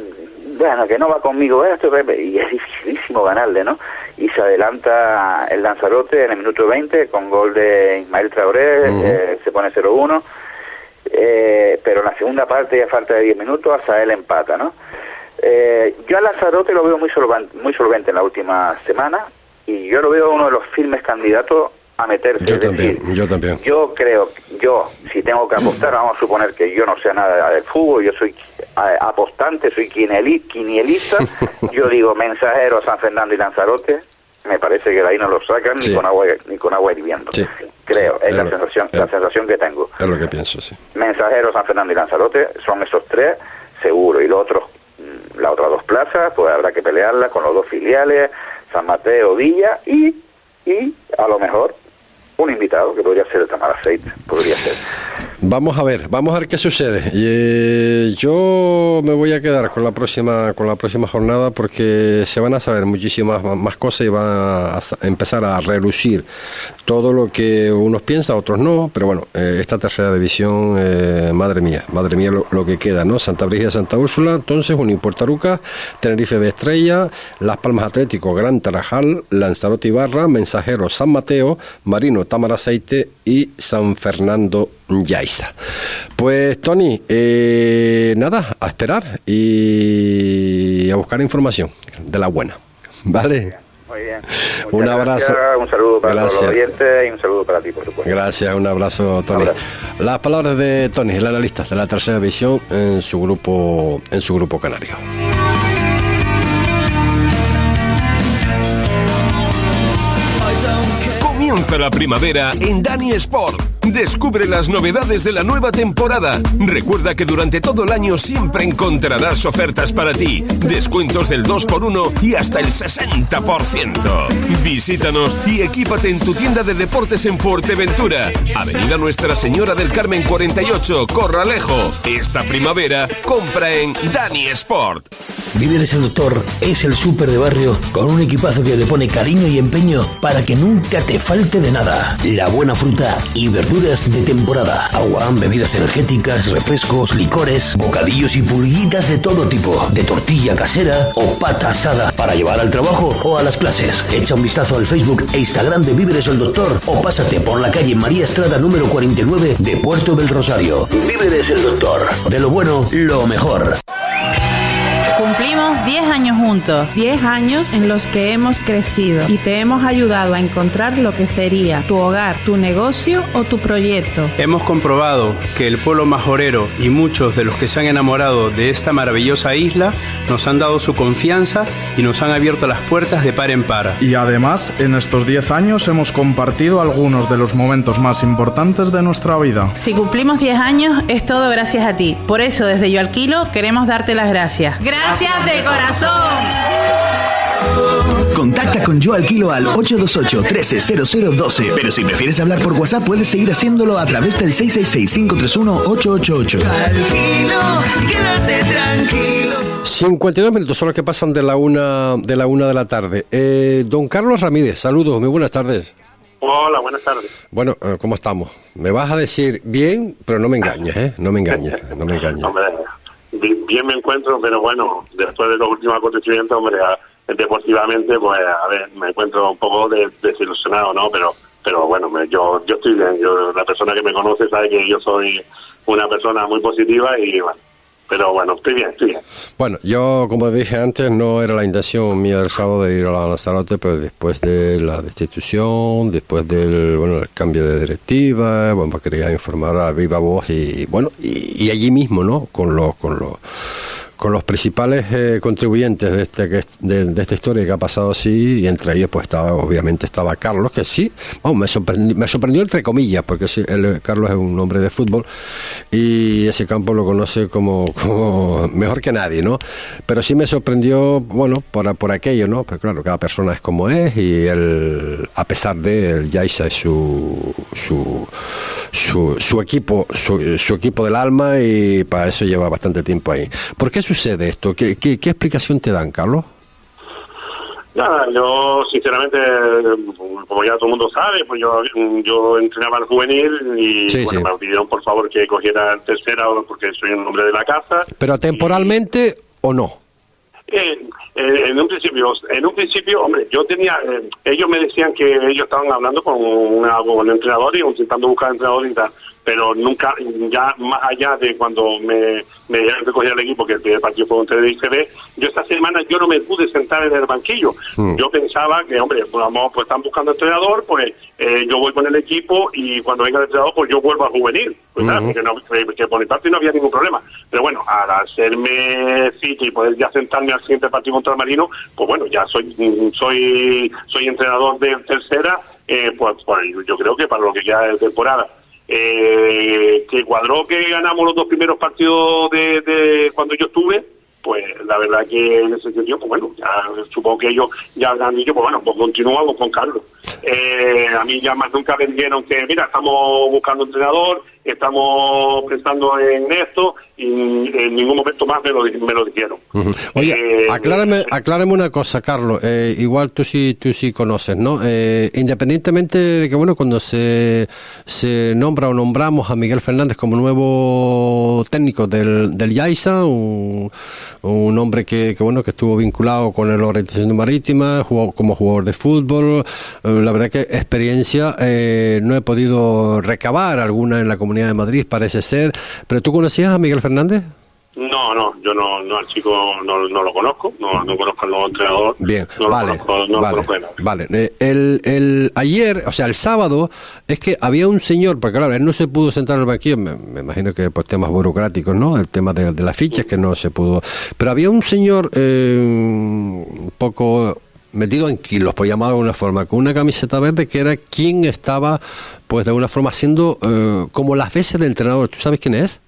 bueno, que no va conmigo esto, y es dificilísimo ganarle, ¿no? Y se adelanta el Lanzarote en el minuto 20 con gol de Ismael Traoré, eh, se pone 0-1, eh, pero en la segunda parte, ya falta de 10 minutos, hasta él empata, ¿no? Eh, yo a Lanzarote lo veo muy solvente, muy solvente en la última semana y yo lo veo uno de los firmes candidatos a meterse. Yo también, yo también. Yo creo, yo, si tengo que apostar, vamos a suponer que yo no sé nada del fútbol, yo soy apostante, soy quinielista, yo digo mensajero San Fernando y Lanzarote, me parece que de ahí no lo sacan ni con agua ni con agua hirviendo. Creo, es, la sensación, la sensación que tengo. Es lo que pienso, sí. Mensajero San Fernando y Lanzarote son esos tres, seguro, y los otros, mm, las otras dos plazas, pues habrá que pelearla con los dos filiales, San Mateo, Villa y y a lo mejor un invitado que podría ser el Tamaraceite, podría ser. Vamos a ver, vamos a ver qué sucede. Eh, yo me voy a quedar con la próxima con la próxima jornada porque se van a saber muchísimas más cosas y va a empezar a relucir todo lo que unos piensan, otros no, pero bueno, eh, esta tercera división, eh, madre mía, madre mía lo, que queda, ¿no? Santa Brigida, Santa Úrsula, entonces Unipuertaruca, Tenerife de Estrella, Las Palmas Atlético, Gran Tarajal, Lanzarote Ibarra, Mensajero San Mateo, Marino Tamaraceite y San Fernando Pues Tony, eh, nada, a esperar y a buscar información de la buena. ¿Vale? Muy bien. un abrazo. un saludo para todos los oyentes y un saludo para ti, por supuesto. Gracias, un abrazo, Tony. Las palabras de Tony, el analista de la tercera división en su grupo, en su grupo canario. Comienza la primavera en Dani Sport Descubre las novedades de la nueva temporada. Recuerda que durante todo el año siempre encontrarás ofertas para ti, descuentos del 2x1 y hasta el 60%. Visítanos y equípate en tu tienda de deportes en Fuerteventura. Avenida Nuestra Señora del Carmen 48, Corralejo. Esta primavera compra en Dani Sport. Víveres el Doctor es el súper de barrio con un equipazo que le pone cariño y empeño para que nunca te falte de nada. La buena fruta y verdura de temporada. Agua, bebidas energéticas, refrescos, licores, bocadillos y pulguitas de todo tipo. De tortilla casera o pata asada para llevar al trabajo o a las clases. Echa un vistazo al Facebook e Instagram de Víveres el Doctor o pásate por la calle María Estrada número 49 de Puerto del Rosario. Víveres el Doctor. De lo bueno, lo mejor. Cumplimos 10 años juntos, 10 años en los que hemos crecido y te hemos ayudado a encontrar lo que sería tu hogar, tu negocio o tu proyecto. Hemos comprobado que el pueblo majorero y muchos de los que se han enamorado de esta maravillosa isla nos han dado su confianza y nos han abierto las puertas de par en par. Y además, en estos 10 años hemos compartido algunos de los momentos más importantes de nuestra vida. Si cumplimos 10 años, es todo gracias a ti. Por eso, desde Yo Alquilo, queremos darte las gracias. Gracias de corazón. Contacta con Yo Alquilo al 828-130012. Pero si prefieres hablar por WhatsApp, puedes seguir haciéndolo a través del 666-531-888. Alquilo, quédate tranquilo. 52 minutos son los que pasan de la una de la una de la tarde. Eh, don Carlos Ramírez, saludos, muy buenas tardes. Hola, buenas tardes. Bueno, eh, ¿cómo estamos? Me vas a decir bien, pero no me engañes, ¿eh? No me engañes, no me engañes. Hombre, bi- bien me encuentro, pero bueno, después de los últimos acontecimientos, hombre, deportivamente, pues a ver, me encuentro un poco de- desilusionado, ¿no? Pero pero bueno, me- yo yo estoy bien. Yo, la persona que me conoce sabe que yo soy una persona muy positiva y bueno, pero bueno, estoy bien, estoy bien. Bueno, yo, como dije antes, no era la intención mía del sábado de ir a la Lanzarote, pero después de la destitución, después del bueno, el cambio de directiva, bueno, pues quería informar a viva voz y, bueno, y, y allí mismo, ¿no? Con los, con los, con los principales eh, contribuyentes de, este, que- de, esta historia que ha pasado así, y entre ellos, pues estaba, obviamente, estaba Carlos, que sí, vamos, me sorprendió, me sorprendió entre comillas, porque sí, él, Carlos es un hombre de fútbol y ese campo lo conoce como, mejor que nadie, ¿no? Pero sí me sorprendió, bueno, por, por aquello, ¿no? Pero claro, cada persona es como es y él, a pesar de él, Yaisa es su, su, su, su equipo, su, su equipo del alma y para eso lleva bastante tiempo ahí. ¿Por qué sucede esto? ¿Qué, qué, qué explicación te dan, Carlos? Nada, yo sinceramente, como ya todo el mundo sabe, pues yo yo entrenaba al juvenil y Sí, bueno, sí. me pidieron por favor que cogiera tercera porque soy un hombre de la casa. ¿Pero temporalmente o no? Eh, eh, en un principio, en un principio, hombre, yo tenía, eh, ellos me decían que ellos estaban hablando con, el entrenador y intentando buscar entrenador y tal, pero nunca, ya más allá de cuando me, me dijeron que cogía el equipo, que el primer partido fue contra el ICB, yo esta semana yo no me pude sentar en el banquillo. Hmm. Yo pensaba que, hombre, pues, vamos, pues están buscando entrenador, pues eh, yo voy con el equipo y cuando venga el entrenador, pues yo vuelvo a juvenil. Pues nada, Ujú. porque, no, que- que por mi parte no había ningún problema. Pero bueno, al hacerme cita y poder ya sentarme al siguiente partido contra el Marino, pues bueno, ya soy soy soy entrenador de tercera, eh, pues, pues yo creo que para lo que queda de temporada. Eh, que cuadró que ganamos los dos primeros partidos de, de cuando yo estuve, pues la verdad que en ese sentido, pues bueno, ya supongo que ellos ya habrán dicho, pues bueno, pues continuamos con Carlos. Eh, a mí ya más nunca me dijeron que, mira, estamos buscando entrenador, estamos pensando en esto, y en ningún momento más me lo, me lo dijeron. Ujú. Oye, Eh, aclárame, aclárame una cosa, Carlos. eh, igual tú sí, tú sí conoces, ¿no? Eh, independientemente de que, bueno, cuando se, se nombra o nombramos a Miguel Fernández como nuevo técnico del, del Yaiza, un, un hombre que, que, bueno, que estuvo vinculado con la orientación marítima, jugó como jugador de fútbol. eh, la verdad que experiencia eh, no he podido recabar alguna en la Comunidad de Madrid, parece ser. ¿Pero tú conocías a Miguel Fernández? No, no, yo no, no al chico no, no lo conozco, no, no conozco al nuevo entrenador. Bien, no vale, lo conozco, no vale, lo conozco de nada. vale. Eh, El, el, ayer, o sea, el sábado, es que había un señor, porque claro, él no se pudo sentar en el banquillo, me, me imagino que por temas burocráticos, ¿no? El tema de, de las fichas que no se pudo. Pero había un señor eh, un poco metido en kilos, por llamarlo de alguna forma, con una camiseta verde que era quien estaba, pues de alguna forma, haciendo eh, como las veces de entrenador. ¿Tú sabes quién es?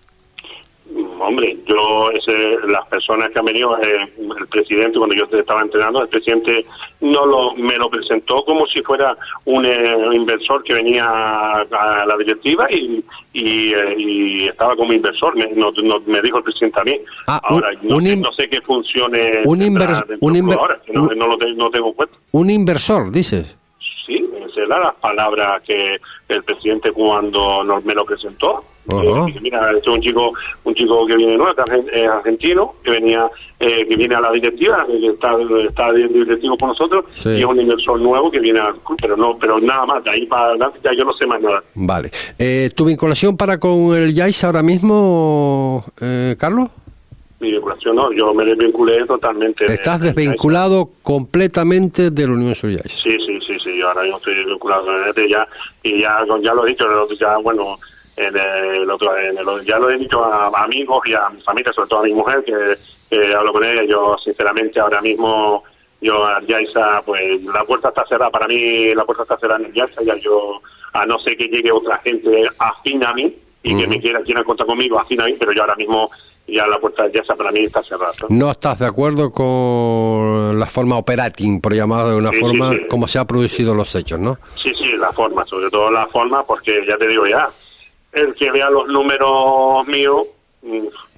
Yo, ese, las personas que han venido, eh, el presidente, cuando yo estaba entrenando, el presidente no lo, me lo presentó como si fuera un eh, inversor que venía a, a la directiva y, y, eh, y estaba como inversor, me, no- no- me dijo el presidente a mí. Ah, ahora, un- no, un sé, no sé qué funcione un tendrá invers- dentro un inver- ahora, que no, un- no lo no tengo en cuenta. Un inversor, dices. Las palabras que el presidente cuando nos, me lo presentó. Eh, mira, este es un chico, un chico que viene nuevo, que es argen- es argentino, que venía, eh, que viene a la directiva, que está, está de directivo con nosotros, Sí. y es un inversor nuevo que viene al club, pero no, pero nada más, de ahí para adelante ya yo no sé más nada. Vale. Eh, ¿Tu vinculación para con el Yais ahora mismo, eh, Carlos? Mi vinculación no, yo me desvinculé totalmente. de- Estás desvinculado completamente Unión Sur Yais. Sí, sí, sí, sí, yo ahora mismo estoy vinculado con el ETE ya, y ya, ya lo he dicho, el otro ya, bueno, en el otro, en el- ya lo he dicho a, a amigos y a mi familia, sobre todo a mi mujer, que, que hablo con ella, yo sinceramente ahora mismo, yo a Yaisa, pues la puerta está cerrada, para mí la puerta está cerrada en Yaisa, ya yo, a no ser que llegue otra gente afín a mí, y que me quiera, quiera contar conmigo, afín a mí, pero yo ahora mismo ya la puerta de Yasa para mí está cerrada. ¿No estás de acuerdo con la forma operating, por llamarlo de una Sí, forma, sí, sí. como se han producido los hechos, no? Sí, sí, la forma, sobre todo la forma, porque ya te digo ya, el que vea los números míos,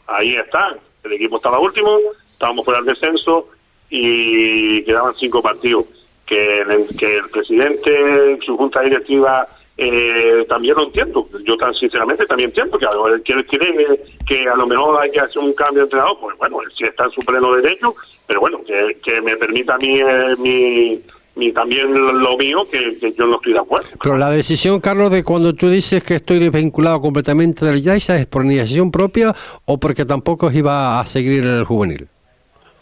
ahí está. El equipo estaba último, estábamos fuera del descenso y quedaban cinco partidos. Que el, que el presidente, su junta directiva, eh, también lo entiendo. Yo tan sinceramente también entiendo que a lo mejor quiere, quiere que a lo mejor hay que hacer un cambio de entrenador, pues bueno, sí está en su pleno derecho, pero bueno, que, que me permita a mí eh, mi, también lo mío, que, que yo no estoy de acuerdo. Pero la decisión, Carlos, de cuando tú dices que estoy desvinculado completamente del Yaisa, ¿es por iniciativa propia o porque tampoco iba a seguir en el juvenil?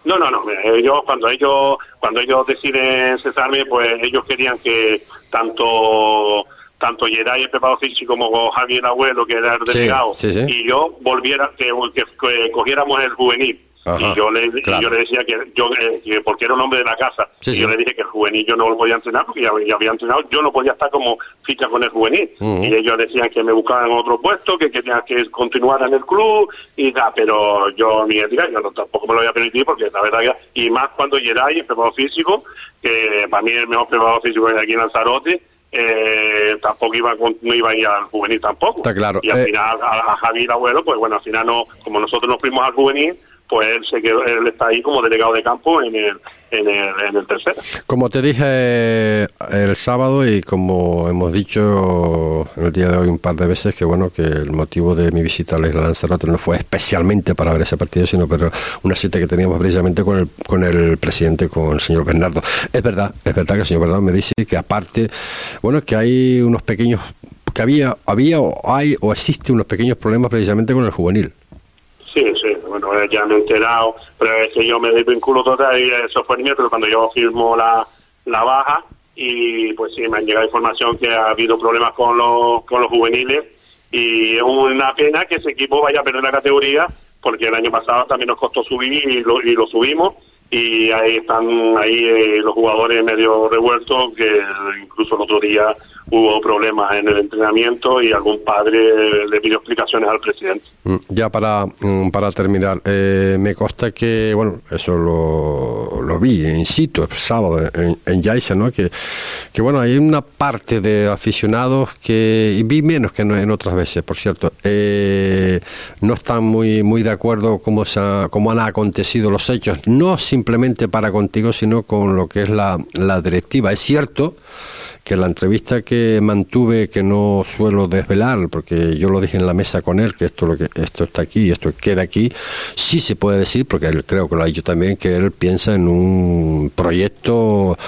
No, no, no. Ellos cuando ellos cuando ellos deciden cesarme, pues ellos querían que tanto tanto Geray, el preparador físico, como Javier Abuelo, que era el delegado, sí, sí. y yo volviera que, que- que cogiéramos el juvenil. Ajá, y yo le, y yo le decía que yo eh, que porque era un hombre de la casa Sí, y sí. yo le dije que el juvenil yo no lo podía entrenar porque ya, ya había entrenado yo no podía estar como ficha con el juvenil y ellos decían que me buscaban otro puesto que querían que continuara en el club y tal pero yo ni ética yo no, tampoco me lo voy a permitir porque la verdad que y más cuando Geray el preparador físico que para mí es el mejor preparador físico aquí en Lanzarote eh, tampoco iba con- no iba a ir al juvenil tampoco Está claro. y al Eh, final a, a Javier Abuelo pues bueno al final no como nosotros nos fuimos al juvenil pues él se quedó él está ahí como delegado de campo en el en el, en el tercero Como te dije eh, el sábado y como hemos dicho en el día de hoy un par de veces, que bueno, que el motivo de mi visita a la isla Lanzarote no fue especialmente para ver ese partido, sino pero una cita que teníamos precisamente con el, con el presidente, con el señor Bernardo. Es verdad, es verdad que el señor Bernardo me dice que aparte, bueno, que hay unos pequeños, que había, había o hay o existe unos pequeños problemas precisamente con el juvenil. Sí, sí, ya me he enterado, pero es que yo me desvinculo total y eso fue el miércoles cuando yo firmo la, la baja y pues sí, me han llegado información que ha habido problemas con los, con los juveniles y es una pena que ese equipo vaya a perder la categoría porque el año pasado también nos costó subir y lo, y lo subimos y ahí están ahí eh, los jugadores medio revueltos que incluso el otro día hubo problemas en el entrenamiento y algún padre le pidió explicaciones al presidente. Mm, Ya para, mm, para terminar, eh, me consta que, bueno, eso lo, lo vi in situ sábado en, en Yaiza, ¿no? Que, que, bueno, hay una parte de aficionados que, y vi menos que en, en otras veces, por cierto, eh, no están muy, muy de acuerdo cómo, se ha- cómo han acontecido los hechos, no simplemente para contigo, sino con lo que es la, la directiva. Es cierto que la entrevista que mantuve que no suelo desvelar porque yo lo dije en la mesa con él que esto lo que esto está aquí y esto queda aquí sí se puede decir porque él creo que lo ha dicho también que él piensa en un proyecto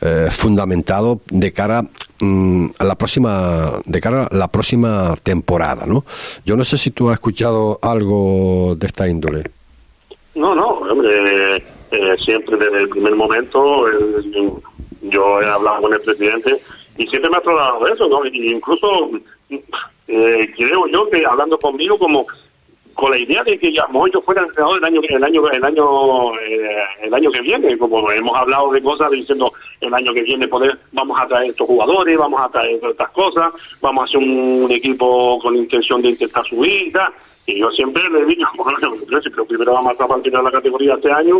eh, fundamentado de cara mm, a la próxima de cara a la próxima temporada no yo no sé si tú has escuchado algo de esta índole. No, no, hombre, eh, siempre desde el primer momento eh, yo he hablado con el presidente y siempre me ha trasladado eso, ¿no? Y incluso eh, creo yo que hablando conmigo como con la idea de que ya a lo mejor yo fuera entrenador el año el año el año eh, el año que viene como hemos hablado de cosas diciendo el año que viene poder vamos a traer estos jugadores vamos a traer estas cosas vamos a hacer un, equipo con intención de intentar subir y yo siempre le digo bueno, pero primero vamos a tratar de la categoría este año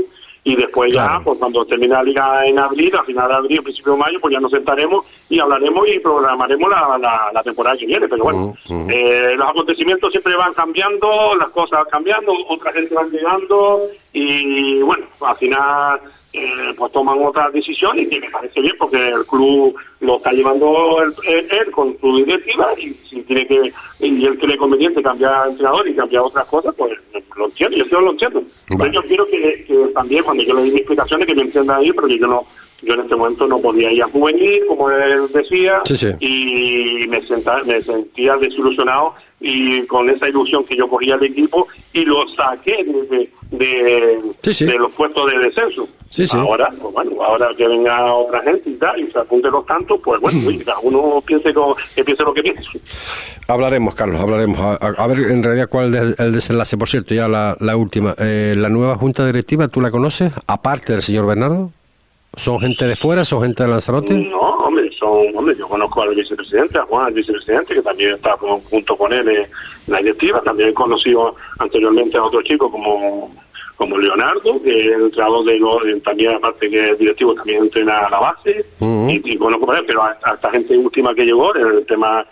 y después ya, pues cuando termine la liga en abril, a final de abril, principio de mayo, pues ya nos sentaremos y hablaremos y programaremos la, la, la temporada que viene. Pero bueno, eh, los acontecimientos siempre van cambiando, las cosas van cambiando, otra gente van llegando y bueno, al final eh, pues toman otras decisiones y que me parece bien porque el club lo está llevando él, él- él con su directiva y si tiene que y él cree conveniente cambiar entrenador y cambiar otras cosas pues lo entiendo yo sí lo entiendo Pero yo quiero que, que también cuando yo le di mis explicaciones que me entiendan ahí porque yo no yo en este momento no podía ir a juvenil como él decía Sí, sí. y me, senta- me sentía desilusionado y con esa ilusión que yo cogía del equipo y lo saqué de, de, los puestos de descenso. Sí. Ahora, pues bueno, ahora que venga otra gente y tal, y se apunte los tantos, pues bueno, cada uno piense co- que piense lo que piense. Hablaremos, Carlos, hablaremos. A ver, en realidad, cuál es el desenlace. Por cierto, ya la, la última. Eh, ¿La nueva junta directiva, tú la conoces? Aparte del señor Bernardo. ¿Son gente de fuera, son gente de Lanzarote? No, hombre, son, hombre, yo conozco al vicepresidente, a Juan, el vicepresidente, que también está con- junto con él en la directiva. También he conocido anteriormente a otro chico como, como Leonardo, que es el entrenador de lo- eh, también, aparte que es directivo, también entrena a la base. y, y conozco por él, pero a, a esta gente última que llegó, el tema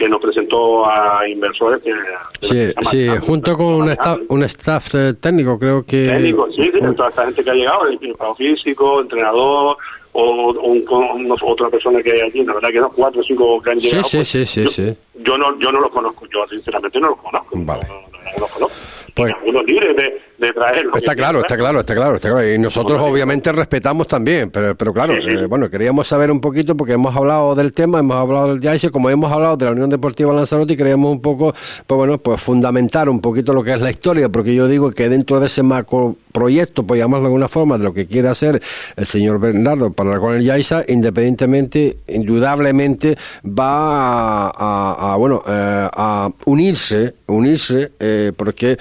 que nos presentó a inversores que Sí, sí, junto con un staff, un staff eh, técnico, creo que... técnico, sí, sí, toda esta gente que ha llegado, el preparador físico, entrenador, o, o un- con unos- otra persona que hay aquí, la verdad que no, cuatro o cinco que han llegado. sí, pues, sí, sí, sí. Yo no, yo no los conozco, yo sinceramente no los conozco. Vale. No los conozco. Pues, Uno libre de, de traerlos. Está claro, está claro, está claro, está claro. Y nosotros obviamente respetamos también, pero, pero claro, eh, bueno, queríamos saber un poquito porque hemos hablado del tema, hemos hablado del Yaise, como hemos hablado de la Unión Deportiva Lanzarote y queríamos un poco, pues bueno, pues fundamentar un poquito lo que es la historia, porque yo digo que dentro de ese macro proyecto, pues llamarlo de alguna forma, de lo que quiere hacer el señor Bernardo para con el Yaisa, independientemente, indudablemente va a, a- a, bueno, eh, a unirse, unirse, eh, porque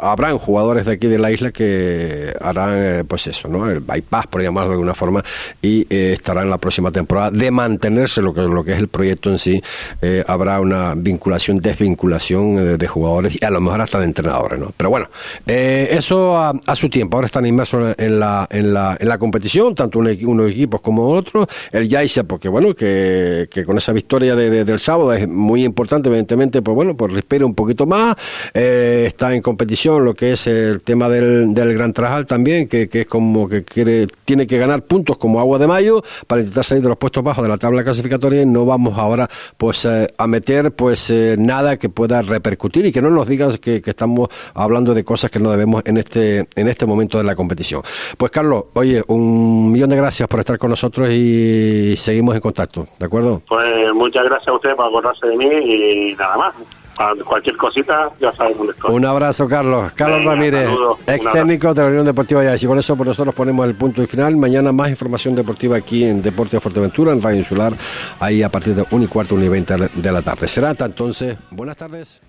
habrán jugadores de aquí de la isla que harán, eh, pues eso, ¿no? El bypass, por llamarlo de alguna forma, y eh, estarán en la próxima temporada de mantenerse lo que, lo que es el proyecto en sí. eh, habrá una vinculación, desvinculación eh, de jugadores y a lo mejor hasta de entrenadores, ¿no? Pero bueno, eh, eso a, su tiempo. Ahora están inmersos en la, en la, en la competición, tanto un unos equipos como otros. El Yaisa, porque bueno, que, que con esa victoria de- de- del sábado es muy importante, evidentemente, pues bueno, pues respira un poquito más. Está en competición lo que es el tema del, del Gran Trajal también, que, que es como que quiere, tiene que ganar puntos como agua de mayo para intentar salir de los puestos bajos de la tabla clasificatoria y no vamos ahora pues eh, a meter pues eh, nada que pueda repercutir y que no nos digan que, que estamos hablando de cosas que no debemos en este en este momento de la competición. Pues Carlos, oye, un millón de gracias por estar con nosotros y seguimos en contacto, ¿de acuerdo? Pues muchas gracias a usted por acordarse de mí y nada más. Para cualquier cosita, ya sabes dónde estoy. Un abrazo, Carlos. Carlos Venga, Ramírez, saludos. Ex técnico de la Unión Deportiva Yais. Y con eso, por nosotros ponemos el punto y final. Mañana más información deportiva aquí en Deporte de Fuerteventura, en Radio Insular, ahí a partir de 1 y cuarto, 1 y 20 de la tarde. Será hasta entonces. Buenas tardes.